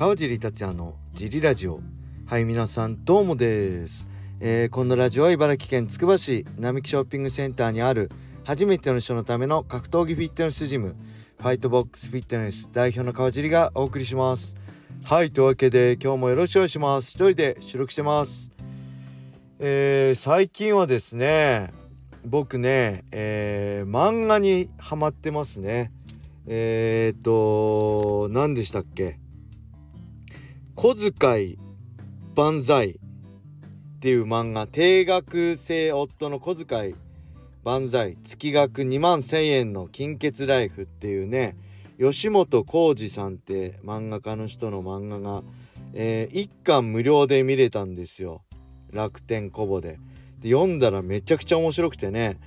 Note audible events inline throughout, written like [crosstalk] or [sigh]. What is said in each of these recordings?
川尻達也のジリラジオ。はい皆さんどうもです、えー、このラジオは茨城県つくば市並木ショッピングセンターにある初めての人のための格闘技フィットネスジムファイトボックスフィットネス代表の川尻がお送りします。はいというわけで今日もよろしくお願いします。一人で収録してます。えー、最近はですね僕ね、えー、漫画にハマってますね。えー、っと何でしたっけ？小遣い万歳っていう漫画定額制夫の小遣い万歳。月額2万1,000円の金欠ライフっていうね吉本浩二さんって漫画家の人の漫画が、えー、1巻無料で見れたんですよ。楽天コボで。で読んだらめちゃくちゃ面白くてね、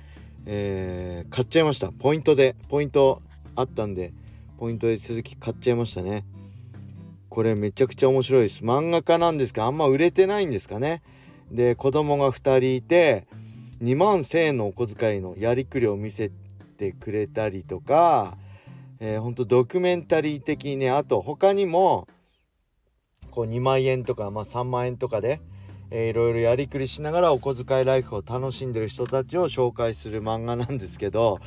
えー、買っちゃいました。ポイントでポイントあったんでポイントで続き買っちゃいましたね。これめちゃくちゃ面白いです。漫画家なんですけどあんま売れてないんですかね。で子供が2人いて2万1,000円のお小遣いのやりくりを見せてくれたりとか、えー、ほんとドキュメンタリー的にねあと他にもこう2万円とか、まあ、3万円とかで、えー、いろいろやりくりしながらお小遣いライフを楽しんでる人たちを紹介する漫画なんですけど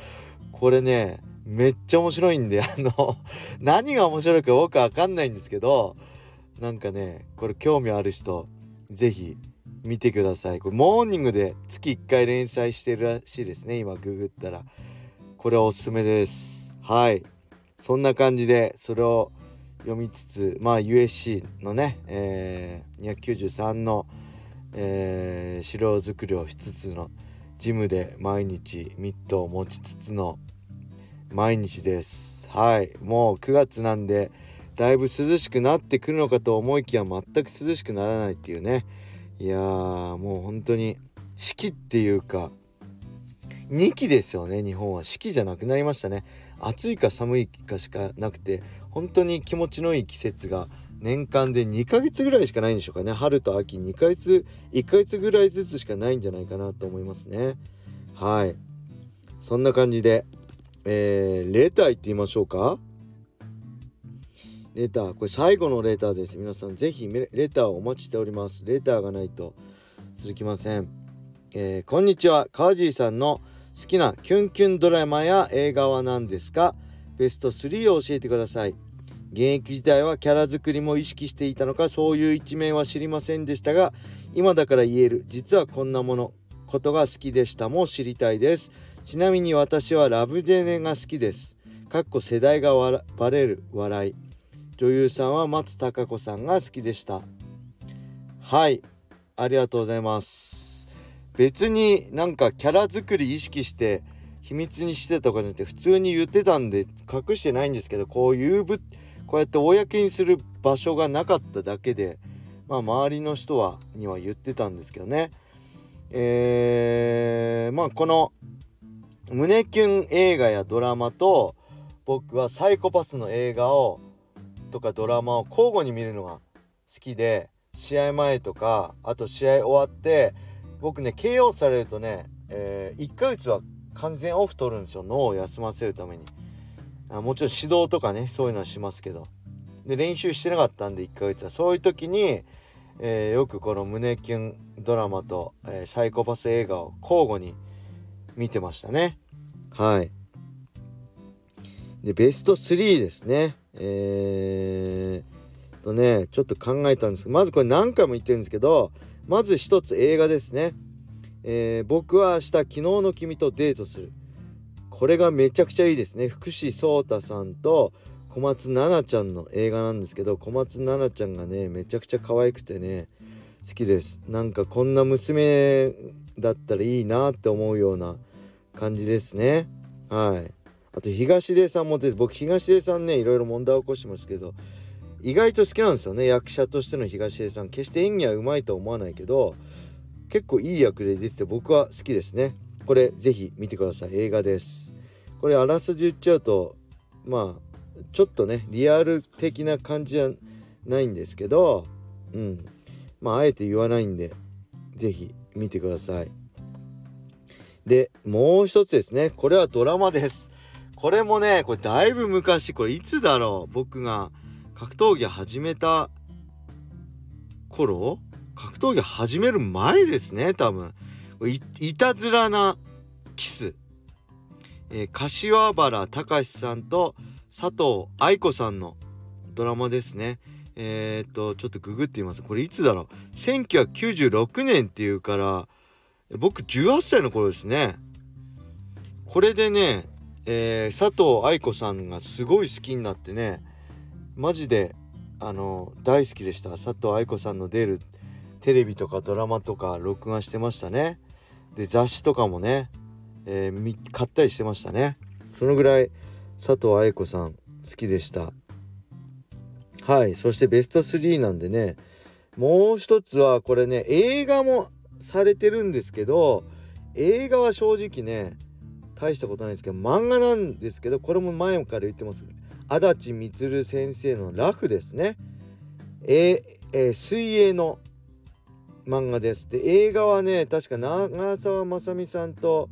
これねめっちゃ面白いんであの [laughs] 何が面白いか僕わかんないんですけどなんかねこれ興味ある人是非見てください。これモーニングで月1回連載してるらしいですね今ググったら。これはおすすめです。はい。そんな感じでそれを読みつつまあ USC のね、えー、293の、えー、資料作りをしつつのジムで毎日ミットを持ちつつの毎日です。はい。もう9月なんでだいぶ涼しくなってくるのかと思いきや全く涼しくならないっていうね。いやもう本当に四季っていうか2期ですよね日本は。四季じゃなくなりましたね。暑いか寒いかしかなくて本当に気持ちのいい季節が年間で2ヶ月ぐらいしかないんでしょうかね。春と秋2ヶ月1ヶ月ぐらいずつしかないんじゃないかなと思いますね。はい。そんな感じでえー、レター行ってみましょうか。レターこれ最後のレターです。皆さんぜひレターをお待ちしております。レターがないと続きません、えー、こんにちは。川尻さんの好きなキュンキュンドラマや映画は何ですか？ベスト3を教えてください。現役時代はキャラ作りも意識していたのか？そういう一面は知りませんでしたが今だから言える。実はこんなものことが好きでしたも知りたいです。ちなみに私はラブジェネが好きです。かっこ世代がバレる笑い。女優さんは松たか子さんが好きでした。はい、ありがとうございます。別になんかキャラ作り意識して秘密にしてとかじゃなくて普通に言ってたんで隠してないんですけどこういうぶこうやって公にする場所がなかっただけでまあ周りの人はには言ってたんですけどね。えー、まあこの胸キュン映画やドラマと僕はサイコパスの映画をとかドラマを交互に見るのが好きで試合前とかあと試合終わって僕ね KO されるとね、えー、1ヶ月は完全オフ取るんですよ。脳を休ませるために。あもちろん指導とかねそういうのはしますけど。で練習してなかったんで1ヶ月は。そういう時に、えー、よくこの胸キュンドラマと、えー、サイコパス映画を交互に見てましたね。はい。でベスト3ですね。えー、とねちょっと考えたんですけどまずこれ何回も言ってるんですけどまず一つ映画ですね。えー、僕は明日昨日の君とデートする。これがめちゃくちゃいいですね。福士蒼太さんと小松菜奈ちゃんの映画なんですけど小松菜奈ちゃんがねめちゃくちゃ可愛くてね好きです。なんかこんな娘だったらいいなって思うような感じですね。はい。あと東出さんも出て僕東出さんねいろいろ問題起こしてますけど意外と好きなんですよね。役者としての東出さん。決して演技はうまいとは思わないけど結構いい役で出てて僕は好きですね。これぜひ見てください。映画です。これあらすじ言っちゃうとまあちょっとねリアル的な感じじゃないんですけどうん。まああえて言わないんで是非見てください。でもう一つですね。これはドラマです。これもねこれだいぶ昔。これいつだろう？僕が格闘技始めた頃？格闘技始める前ですね多分。いいたずらなキス、えー、柏原隆さんと佐藤愛子さんのドラマですね。えー、っとちょっとググってみます。これいつだろう？1996年っていうから僕18歳の頃ですね。これでね、えー、佐藤愛子さんがすごい好きになってねマジであの大好きでした。佐藤愛子さんの出るテレビとかドラマとか録画してましたね。で雑誌とかもね、えー、買ったりしてましたね。そのぐらい佐藤愛子さん好きでした。はい。そしてベスト3なんでねもう一つはこれね映画もされてるんですけど映画は正直ね大したことないですけど漫画なんですけどこれも前から言ってます。足立満先生のラフですね。えー、水泳の漫画です。で映画はね確か長澤まさみさんと、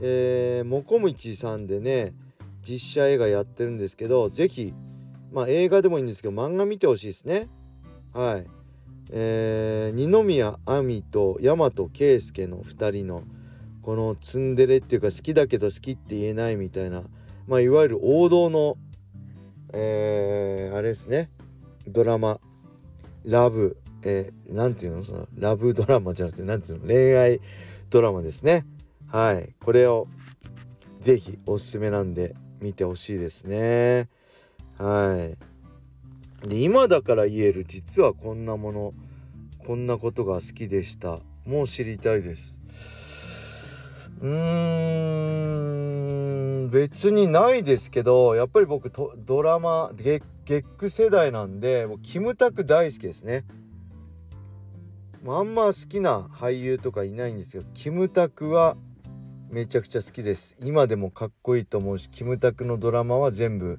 えー、もこみちさんでね実写映画やってるんですけど是非まあ映画でもいいんですけど漫画見てほしいですね。はい。えー、二宮亜美と大和圭介の2人のこのツンデレっていうか好きだけど好きって言えないみたいなまあいわゆる王道のえー、あれですね。ドラマ。ラブ。えー、なんていうの？そのラブドラマじゃなくてなんていうの？恋愛ドラマですね。はい。これを是非おすすめなんで見てほしいですね。はい。で今だから言える実はこんなものこんなことが好きでした。もう知りたいです。うーん別にないですけどやっぱり僕ドラマ月月世代なんでもうキムタク大好きですね。あんま好きな俳優とかいないんですよキムタクはめちゃくちゃ好きです。今でもかっこいいと思うしキムタクのドラマは全部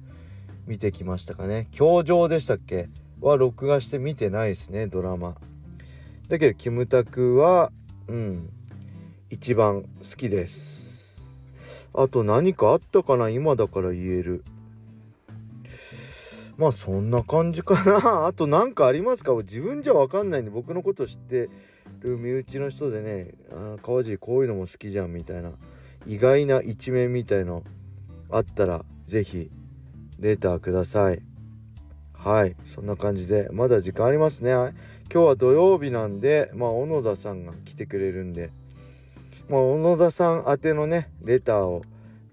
見てきましたかね。教場でしたっけ？は録画して見てないですねドラマ。だけどキムタクはうん一番好きです。あと何かあったかな？今だから言える。まあそんな感じかな。[laughs] あと何かありますか？自分じゃ分かんないんで僕のこと知ってる身内の人でねあ川尻こういうのも好きじゃんみたいな意外な一面みたいのあったら是非レターください。はい。そんな感じでまだ時間ありますね。今日は土曜日なんでまあ小野田さんが来てくれるんで。まあ小野田さん宛てのねレターを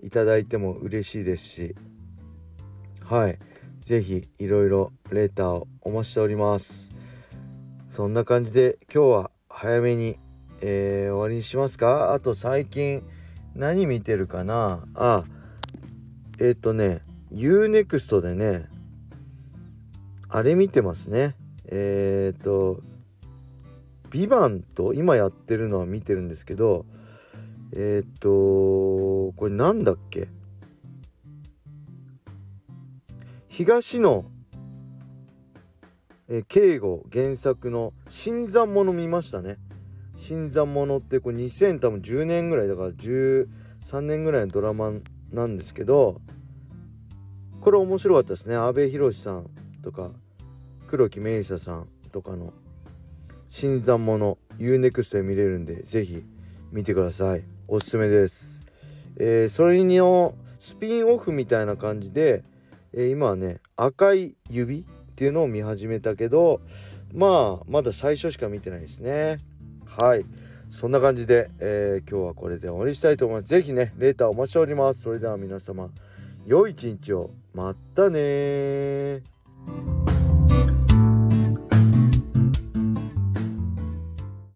いただいても嬉しいですし。はい。是非いろいろレターをお待ちしております。そんな感じで今日は早めに、えー、終わりにしますか？あと最近何見てるかな？あえっ、ー、とね UNEXT でねあれ見てますね。えっ、ー、と「ビバンと今やってるのは見てるんですけどえっ、とこれなんだっけ？東野、え敬吾原作の「新参者」見ましたね。新参者ってこれ2010年ぐらいだから13年ぐらいのドラマなんですけどこれ面白かったですね。阿部寛さんとか黒木メイサさんとかの新参者 UNEXT で見れるんで是非見てください。おすすめです、えー、それのスピンオフみたいな感じでえー、今はね赤い指っていうのを見始めたけどまあまだ最初しか見てないですね。はい。そんな感じで、えー、今日はこれで終わりしたいと思います。是非ねレーターお待ちしております。それでは皆様良い一日を。まったね